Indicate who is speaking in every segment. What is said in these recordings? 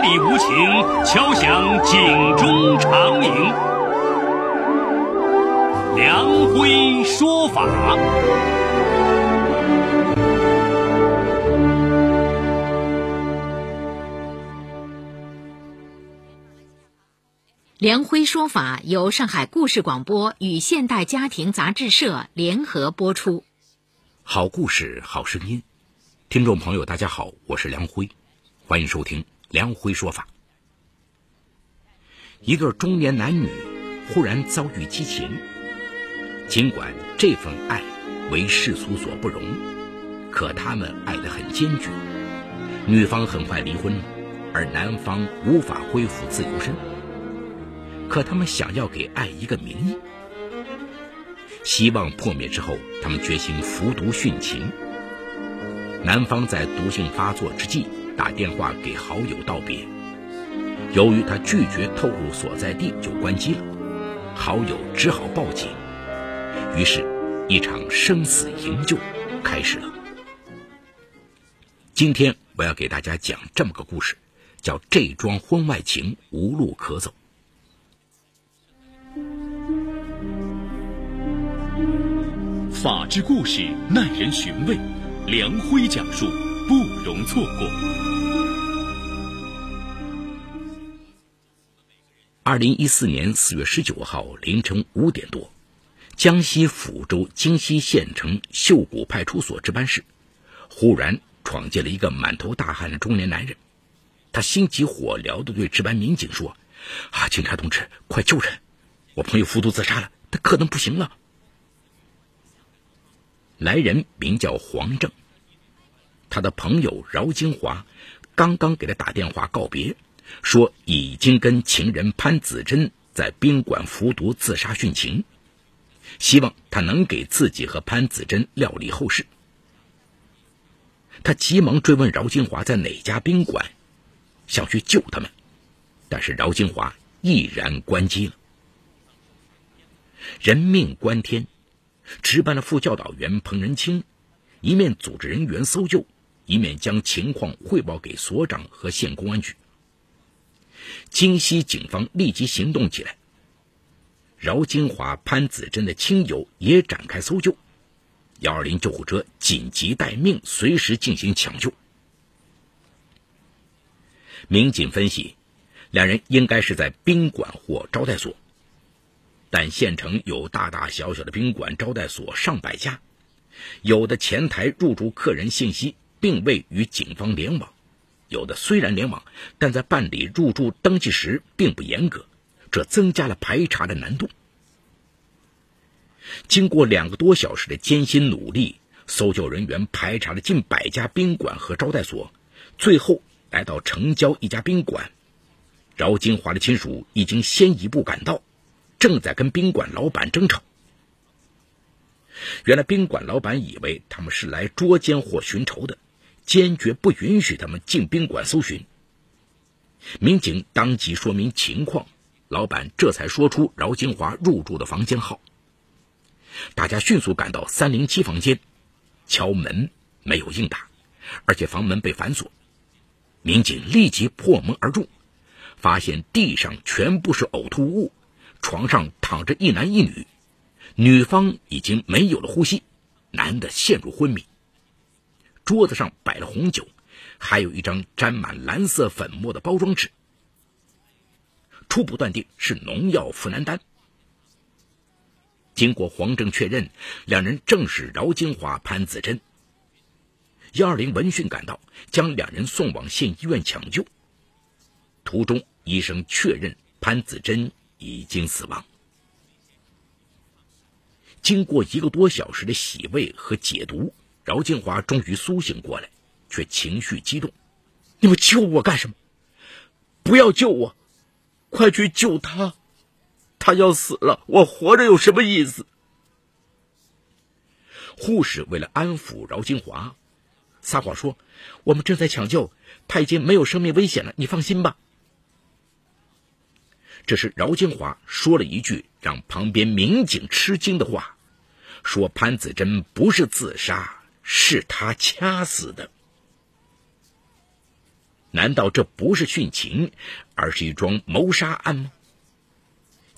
Speaker 1: 里无情，敲响警钟长鸣。梁辉说法。
Speaker 2: 梁辉说法由上海故事广播与现代家庭杂志社联合播出。
Speaker 3: 好故事，好声音。听众朋友，大家好，我是梁辉，欢迎收听梁辉说法。一对中年男女忽然遭遇激情，尽管这份爱为世俗所不容，可他们爱得很坚决。女方很快离婚，而男方无法恢复自由身。可他们想要给爱一个名义。希望破灭之后，他们决心服毒殉情。男方在毒性发作之际打电话给好友道别，由于他拒绝透露所在地，就关机了。好友只好报警，于是，一场生死营救开始了。今天我要给大家讲这么个故事，叫《这桩婚外情无路可走》。
Speaker 1: 法治故事耐人寻味，梁辉讲述不容错过。
Speaker 3: 二零一四年四月十九号凌晨五点多，江西抚州金溪县城秀谷派出所值班室，忽然闯进了一个满头大汗的中年男人。他心急火燎的对值班民警说：“啊，警察同志，快救人！我朋友服毒自杀了，他可能不行了。”来人名叫黄正，他的朋友饶金华刚刚给他打电话告别，说已经跟情人潘子珍在宾馆服毒自杀殉情，希望他能给自己和潘子珍料理后事。他急忙追问饶金华在哪家宾馆，想去救他们，但是饶金华毅然关机了。人命关天。值班的副教导员彭仁清，一面组织人员搜救，一面将情况汇报给所长和县公安局。京西警方立即行动起来。饶金华、潘子珍的亲友也展开搜救，幺二零救护车紧急待命，随时进行抢救。民警分析，两人应该是在宾馆或招待所。但县城有大大小小的宾馆、招待所上百家，有的前台入住客人信息并未与警方联网，有的虽然联网，但在办理入住登记时并不严格，这增加了排查的难度。经过两个多小时的艰辛努力，搜救人员排查了近百家宾馆和招待所，最后来到城郊一家宾馆。饶金华的亲属已经先一步赶到。正在跟宾馆老板争吵。原来宾馆老板以为他们是来捉奸或寻仇的，坚决不允许他们进宾馆搜寻。民警当即说明情况，老板这才说出饶金华入住的房间号。大家迅速赶到三零七房间，敲门没有应答，而且房门被反锁。民警立即破门而入，发现地上全部是呕吐物。床上躺着一男一女，女方已经没有了呼吸，男的陷入昏迷。桌子上摆了红酒，还有一张沾满蓝色粉末的包装纸。初步断定是农药呋喃丹。经过黄正确认，两人正是饶金华、潘子珍。幺二零闻讯赶到，将两人送往县医院抢救。途中，医生确认潘子珍。已经死亡。经过一个多小时的洗胃和解毒，饶金华终于苏醒过来，却情绪激动：“你们救我干什么？不要救我，快去救他！他要死了，我活着有什么意思？”护士为了安抚饶金华，撒谎说：“我们正在抢救，他已经没有生命危险了，你放心吧。”这时，饶金华说了一句让旁边民警吃惊的话：“说潘子珍不是自杀，是他掐死的。”难道这不是殉情，而是一桩谋杀案吗？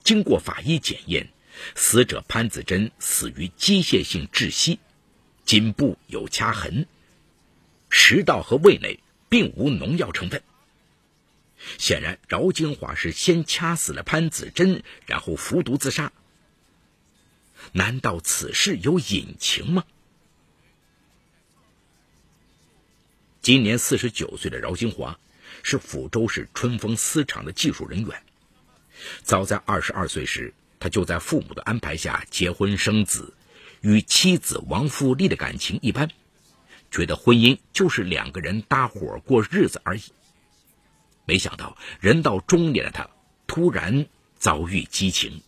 Speaker 3: 经过法医检验，死者潘子珍死于机械性窒息，颈部有掐痕，食道和胃内并无农药成分。显然，饶金华是先掐死了潘子珍，然后服毒自杀。难道此事有隐情吗？今年四十九岁的饶金华是抚州市春风丝厂的技术人员。早在二十二岁时，他就在父母的安排下结婚生子，与妻子王富丽的感情一般，觉得婚姻就是两个人搭伙过日子而已。没想到人到中年的他，突然遭遇激情。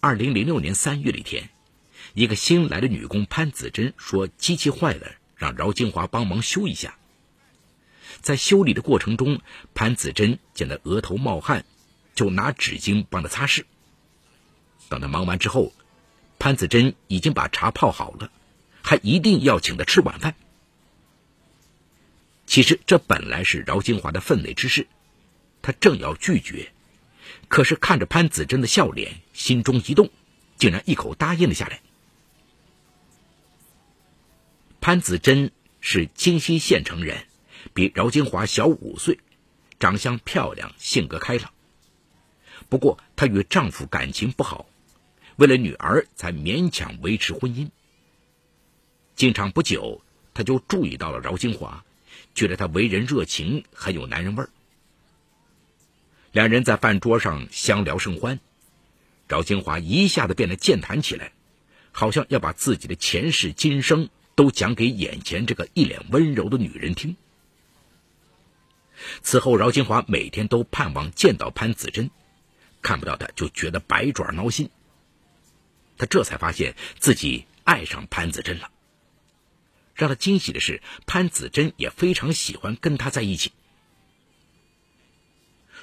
Speaker 3: 二零零六年三月的一天，一个新来的女工潘子珍说机器坏了。让饶金华帮忙修一下。在修理的过程中，潘子珍见他额头冒汗，就拿纸巾帮他擦拭。等他忙完之后，潘子珍已经把茶泡好了，还一定要请他吃晚饭。其实这本来是饶金华的分内之事，他正要拒绝，可是看着潘子珍的笑脸，心中一动，竟然一口答应了下来。潘子珍是金溪县城人，比饶金华小五岁，长相漂亮，性格开朗。不过她与丈夫感情不好，为了女儿才勉强维持婚姻。经常不久，她就注意到了饶金华，觉得他为人热情，很有男人味儿。两人在饭桌上相聊甚欢，饶金华一下子变得健谈起来，好像要把自己的前世今生。都讲给眼前这个一脸温柔的女人听。此后，饶金华每天都盼望见到潘子珍，看不到她就觉得百爪挠心。他这才发现自己爱上潘子珍了。让他惊喜的是，潘子珍也非常喜欢跟他在一起。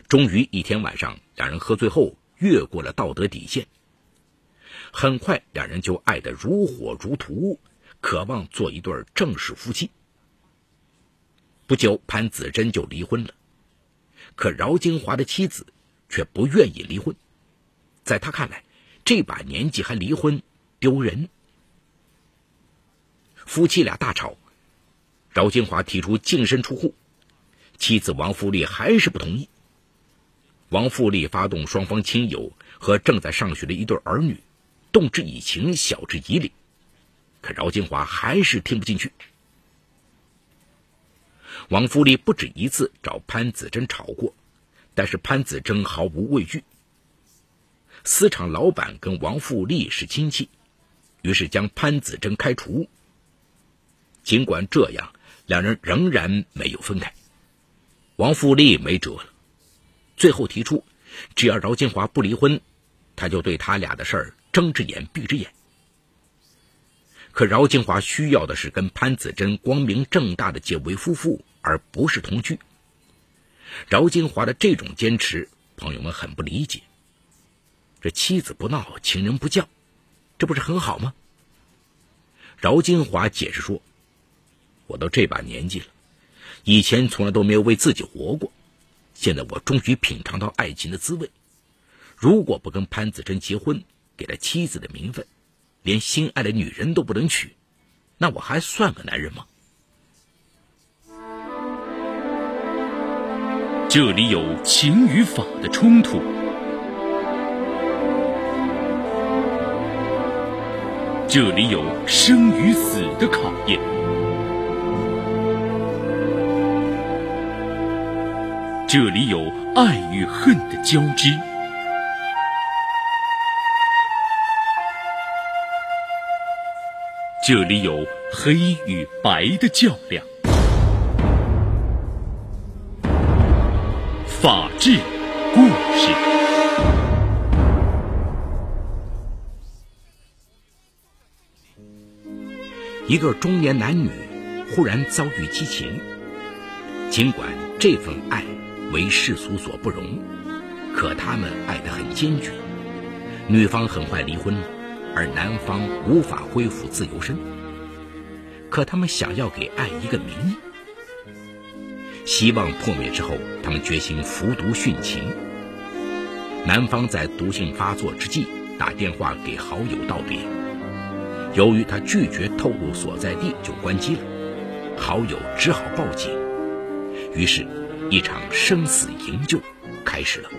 Speaker 3: 终于一天晚上，两人喝醉后越过了道德底线。很快，两人就爱得如火如荼。渴望做一对正式夫妻。不久，潘子珍就离婚了，可饶金华的妻子却不愿意离婚，在他看来，这把年纪还离婚丢人。夫妻俩大吵，饶金华提出净身出户，妻子王富丽还是不同意。王富丽发动双方亲友和正在上学的一对儿女，动之以情，晓之以理。可饶金华还是听不进去。王富丽不止一次找潘子珍吵过，但是潘子珍毫无畏惧。私厂老板跟王富丽是亲戚，于是将潘子珍开除。尽管这样，两人仍然没有分开。王富丽没辙了，最后提出，只要饶金华不离婚，他就对他俩的事儿睁只眼闭只眼。可饶金华需要的是跟潘子珍光明正大的结为夫妇，而不是同居。饶金华的这种坚持，朋友们很不理解。这妻子不闹，情人不叫，这不是很好吗？饶金华解释说：“我都这把年纪了，以前从来都没有为自己活过，现在我终于品尝到爱情的滋味。如果不跟潘子珍结婚，给他妻子的名分。”连心爱的女人都不能娶，那我还算个男人吗？
Speaker 1: 这里有情与法的冲突，这里有生与死的考验，这里有爱与恨的交织。这里有黑与白的较量，法治故事。
Speaker 3: 一对中年男女忽然遭遇激情，尽管这份爱为世俗所不容，可他们爱得很坚决。女方很快离婚了。而男方无法恢复自由身，可他们想要给爱一个名义。希望破灭之后，他们决心服毒殉情。男方在毒性发作之际打电话给好友道别，由于他拒绝透露所在地，就关机了。好友只好报警，于是，一场生死营救开始了。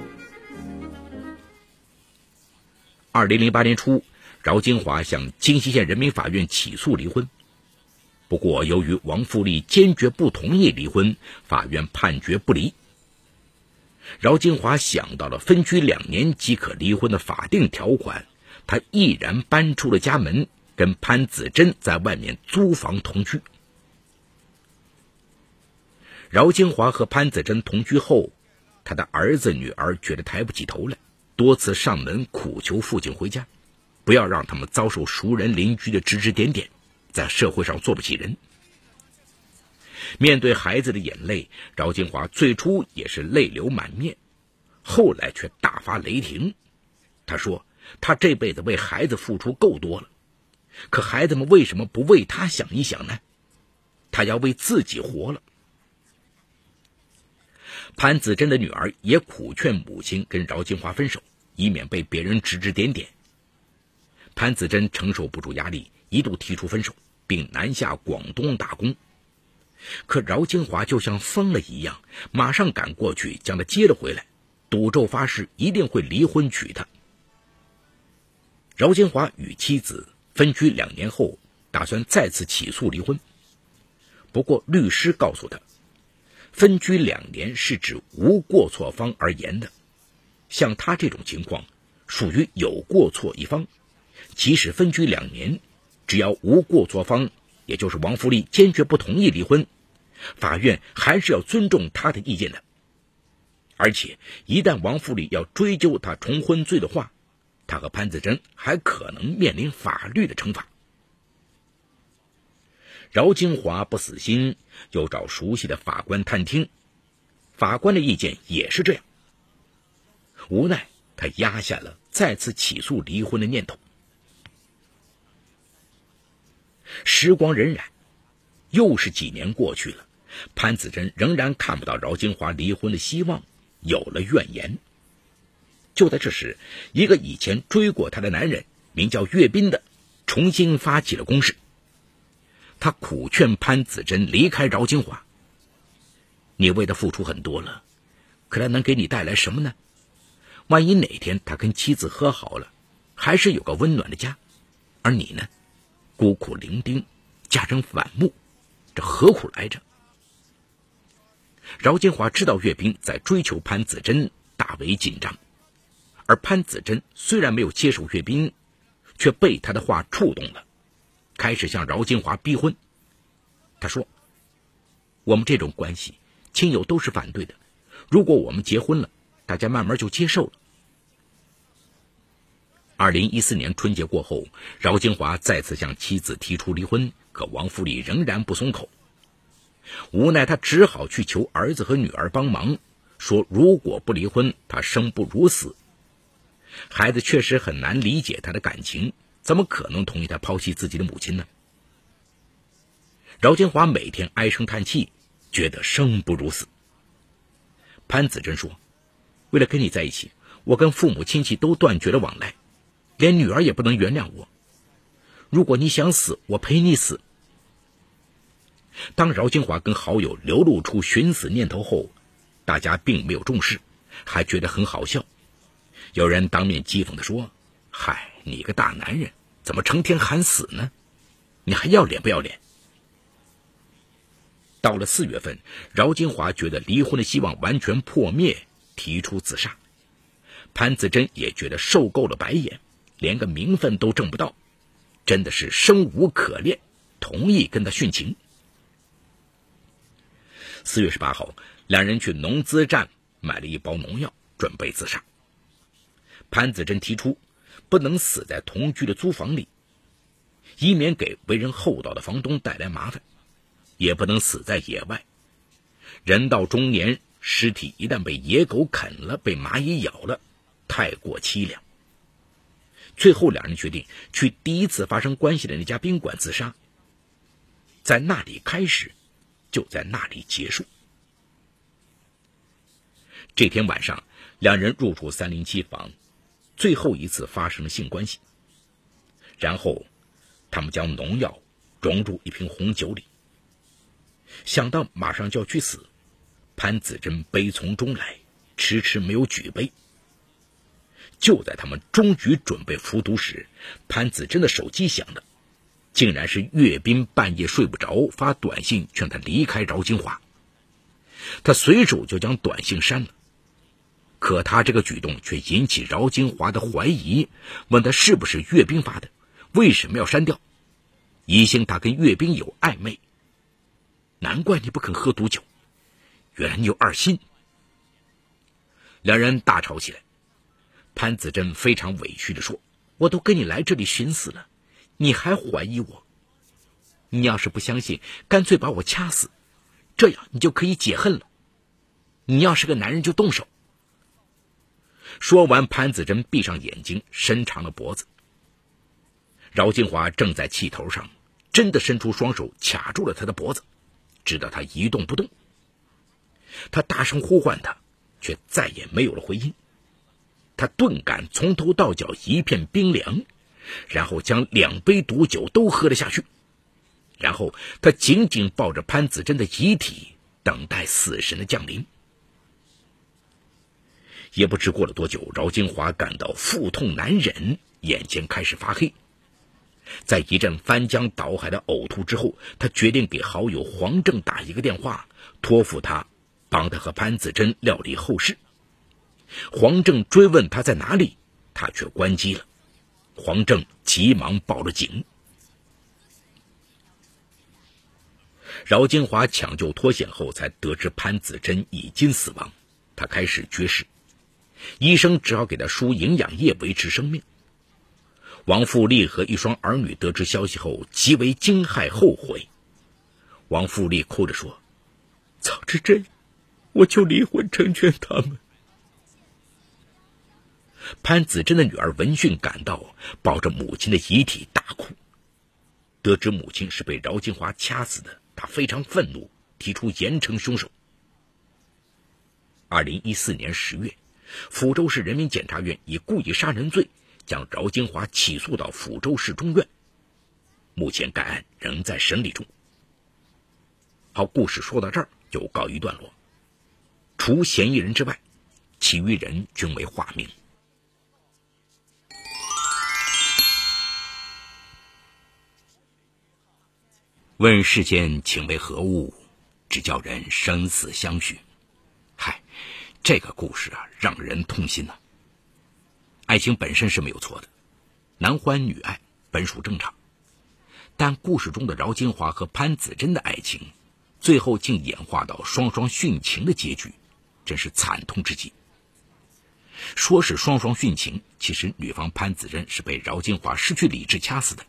Speaker 3: 二零零八年初，饶金华向金溪县人民法院起诉离婚。不过，由于王富丽坚决不同意离婚，法院判决不离。饶金华想到了分居两年即可离婚的法定条款，他毅然搬出了家门，跟潘子珍在外面租房同居。饶金华和潘子珍同居后，他的儿子女儿觉得抬不起头来，多次上门苦求父亲回家，不要让他们遭受熟人邻居的指指点点。在社会上做不起人。面对孩子的眼泪，饶金华最初也是泪流满面，后来却大发雷霆。他说：“他这辈子为孩子付出够多了，可孩子们为什么不为他想一想呢？他要为自己活了。”潘子珍的女儿也苦劝母亲跟饶金华分手，以免被别人指指点点。潘子珍承受不住压力，一度提出分手。并南下广东打工，可饶金华就像疯了一样，马上赶过去将他接了回来，赌咒发誓一定会离婚娶她。饶金华与妻子分居两年后，打算再次起诉离婚，不过律师告诉他，分居两年是指无过错方而言的，像他这种情况，属于有过错一方，即使分居两年。只要无过错方，也就是王福利坚决不同意离婚，法院还是要尊重他的意见的。而且，一旦王福利要追究他重婚罪的话，他和潘子珍还可能面临法律的惩罚。饶金华不死心，又找熟悉的法官探听，法官的意见也是这样。无奈，他压下了再次起诉离婚的念头。时光荏苒，又是几年过去了，潘子珍仍然看不到饶金华离婚的希望，有了怨言。就在这时，一个以前追过她的男人，名叫岳斌的，重新发起了攻势。他苦劝潘子珍离开饶金华：“你为他付出很多了，可他能给你带来什么呢？万一哪天他跟妻子和好了，还是有个温暖的家，而你呢？”孤苦伶仃，家人反目，这何苦来着？饶金华知道岳斌在追求潘子珍，大为紧张。而潘子珍虽然没有接受岳斌，却被他的话触动了，开始向饶金华逼婚。他说：“我们这种关系，亲友都是反对的。如果我们结婚了，大家慢慢就接受了。”二零一四年春节过后，饶金华再次向妻子提出离婚，可王福利仍然不松口。无奈，他只好去求儿子和女儿帮忙，说如果不离婚，他生不如死。孩子确实很难理解他的感情，怎么可能同意他抛弃自己的母亲呢？饶金华每天唉声叹气，觉得生不如死。潘子珍说：“为了跟你在一起，我跟父母亲戚都断绝了往来。”连女儿也不能原谅我。如果你想死，我陪你死。当饶金华跟好友流露出寻死念头后，大家并没有重视，还觉得很好笑。有人当面讥讽的说：“嗨，你个大男人，怎么成天喊死呢？你还要脸不要脸？”到了四月份，饶金华觉得离婚的希望完全破灭，提出自杀。潘子珍也觉得受够了白眼。连个名分都挣不到，真的是生无可恋，同意跟他殉情。四月十八号，两人去农资站买了一包农药，准备自杀。潘子珍提出，不能死在同居的租房里，以免给为人厚道的房东带来麻烦；也不能死在野外，人到中年，尸体一旦被野狗啃了，被蚂蚁咬了，太过凄凉。最后，两人决定去第一次发生关系的那家宾馆自杀，在那里开始，就在那里结束。这天晚上，两人入住三零七房，最后一次发生了性关系。然后，他们将农药融入一瓶红酒里。想到马上就要去死，潘子珍悲从中来，迟迟没有举杯。就在他们终于准备服毒时，潘子珍的手机响了，竟然是岳斌半夜睡不着发短信劝他离开饶金华。他随手就将短信删了，可他这个举动却引起饶金华的怀疑，问他是不是岳斌发的，为什么要删掉？疑心他跟岳斌有暧昧。难怪你不肯喝毒酒，原来你有二心。两人大吵起来。潘子珍非常委屈的说：“我都跟你来这里寻死了，你还怀疑我？你要是不相信，干脆把我掐死，这样你就可以解恨了。你要是个男人，就动手。”说完，潘子珍闭上眼睛，伸长了脖子。饶金华正在气头上，真的伸出双手卡住了他的脖子，直到他一动不动。他大声呼唤他，却再也没有了回音。他顿感从头到脚一片冰凉，然后将两杯毒酒都喝了下去。然后他紧紧抱着潘子珍的遗体，等待死神的降临。也不知过了多久，饶金华感到腹痛难忍，眼前开始发黑。在一阵翻江倒海的呕吐之后，他决定给好友黄正打一个电话，托付他帮他和潘子珍料理后事。黄正追问他在哪里，他却关机了。黄正急忙报了警。饶金华抢救脱险后，才得知潘子珍已经死亡，他开始绝食，医生只好给他输营养液维持生命。王富丽和一双儿女得知消息后，极为惊骇后悔。王富丽哭着说：“早知这样，我就离婚成全他们。”潘子珍的女儿闻讯赶到，抱着母亲的遗体大哭。得知母亲是被饶金华掐死的，她非常愤怒，提出严惩凶手。二零一四年十月，抚州市人民检察院以故意杀人罪将饶金华起诉到抚州市中院。目前该案仍在审理中。好，故事说到这儿就告一段落。除嫌疑人之外，其余人均为化名。问世间情为何物，只叫人生死相许。嗨，这个故事啊，让人痛心呐。爱情本身是没有错的，男欢女爱本属正常。但故事中的饶金华和潘子珍的爱情，最后竟演化到双双殉情的结局，真是惨痛至极。说是双双殉情，其实女方潘子珍是被饶金华失去理智掐死的。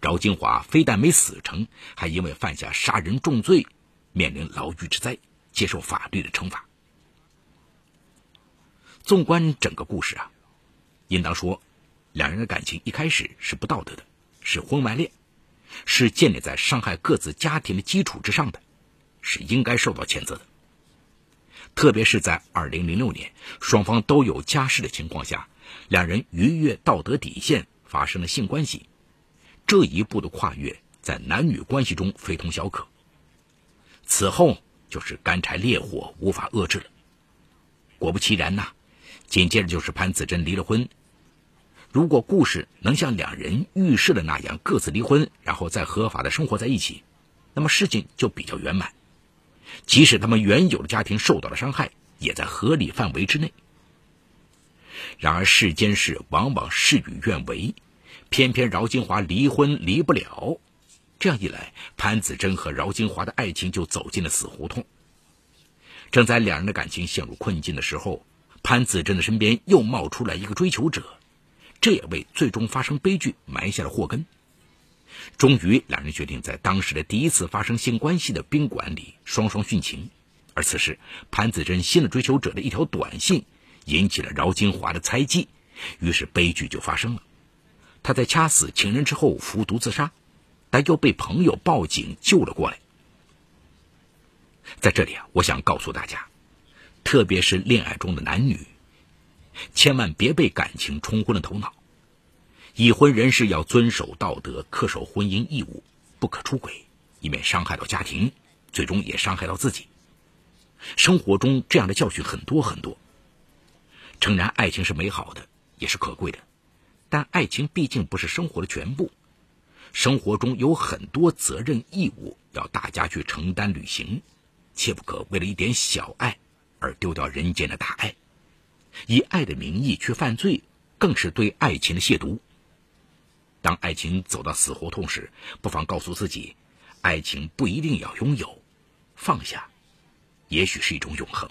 Speaker 3: 饶金华非但没死成，还因为犯下杀人重罪，面临牢狱之灾，接受法律的惩罚。纵观整个故事啊，应当说，两人的感情一开始是不道德的，是婚外恋，是建立在伤害各自家庭的基础之上的，是应该受到谴责的。特别是在二零零六年，双方都有家室的情况下，两人逾越道德底线，发生了性关系。这一步的跨越，在男女关系中非同小可。此后就是干柴烈火，无法遏制了。果不其然呐，紧接着就是潘子珍离了婚。如果故事能像两人预示的那样各自离婚，然后再合法的生活在一起，那么事情就比较圆满。即使他们原有的家庭受到了伤害，也在合理范围之内。然而世间事往往事与愿违。偏偏饶金华离婚离不了，这样一来，潘子珍和饶金华的爱情就走进了死胡同。正在两人的感情陷入困境的时候，潘子珍的身边又冒出来一个追求者，这也为最终发生悲剧埋下了祸根。终于，两人决定在当时的第一次发生性关系的宾馆里双双殉情。而此时，潘子珍新的追求者的一条短信引起了饶金华的猜忌，于是悲剧就发生了。他在掐死情人之后服毒自杀，但又被朋友报警救了过来。在这里啊，我想告诉大家，特别是恋爱中的男女，千万别被感情冲昏了头脑。已婚人士要遵守道德，恪守婚姻义务，不可出轨，以免伤害到家庭，最终也伤害到自己。生活中这样的教训很多很多。诚然，爱情是美好的，也是可贵的，但爱情毕竟不是生活的全部。生活中有很多责任义务要大家去承担履行，切不可为了一点小爱而丢掉人间的大爱，以爱的名义去犯罪，更是对爱情的亵渎。当爱情走到死胡同时，不妨告诉自己，爱情不一定要拥有，放下，也许是一种永恒。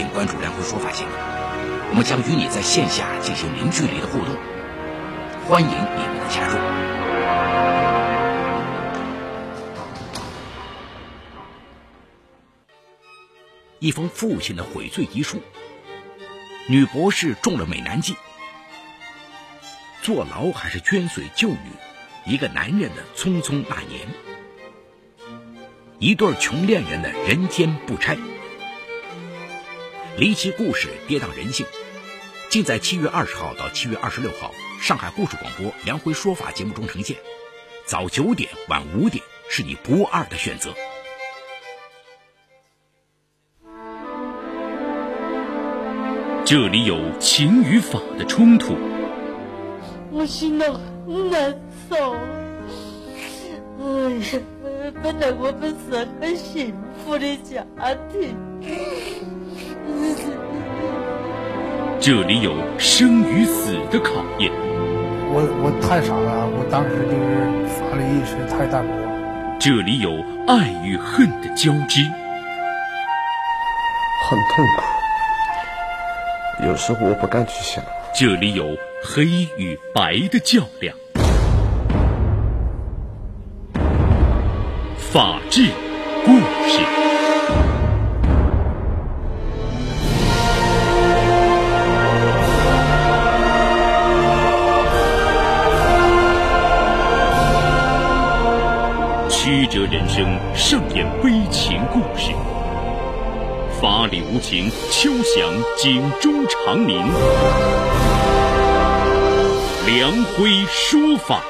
Speaker 3: 并关注“梁辉说法”节目，我们将与你在线下进行零距离的互动，欢迎你们的加入。一封父亲的悔罪遗书。女博士中了美男计，坐牢还是捐髓救女？一个男人的匆匆那年，一对穷恋人的人间不拆。离奇故事，跌宕人性，尽在七月二十号到七月二十六号上海故事广播《梁辉说法》节目中呈现。早九点，晚五点，是你不二的选择。
Speaker 1: 这里有情与法的冲突。
Speaker 4: 我心里很难受。哎呀，本来我们是很幸福的家庭。
Speaker 1: 这里有生与死的考验。
Speaker 5: 我我太傻了，我当时就是法律意识太淡薄。
Speaker 1: 这里有爱与恨的交织。
Speaker 6: 很痛苦，有时候我不敢去想。
Speaker 1: 这里有黑与白的较量。法治故曲折人生上演悲情故事，法理无情，秋响警钟长鸣。梁辉说法。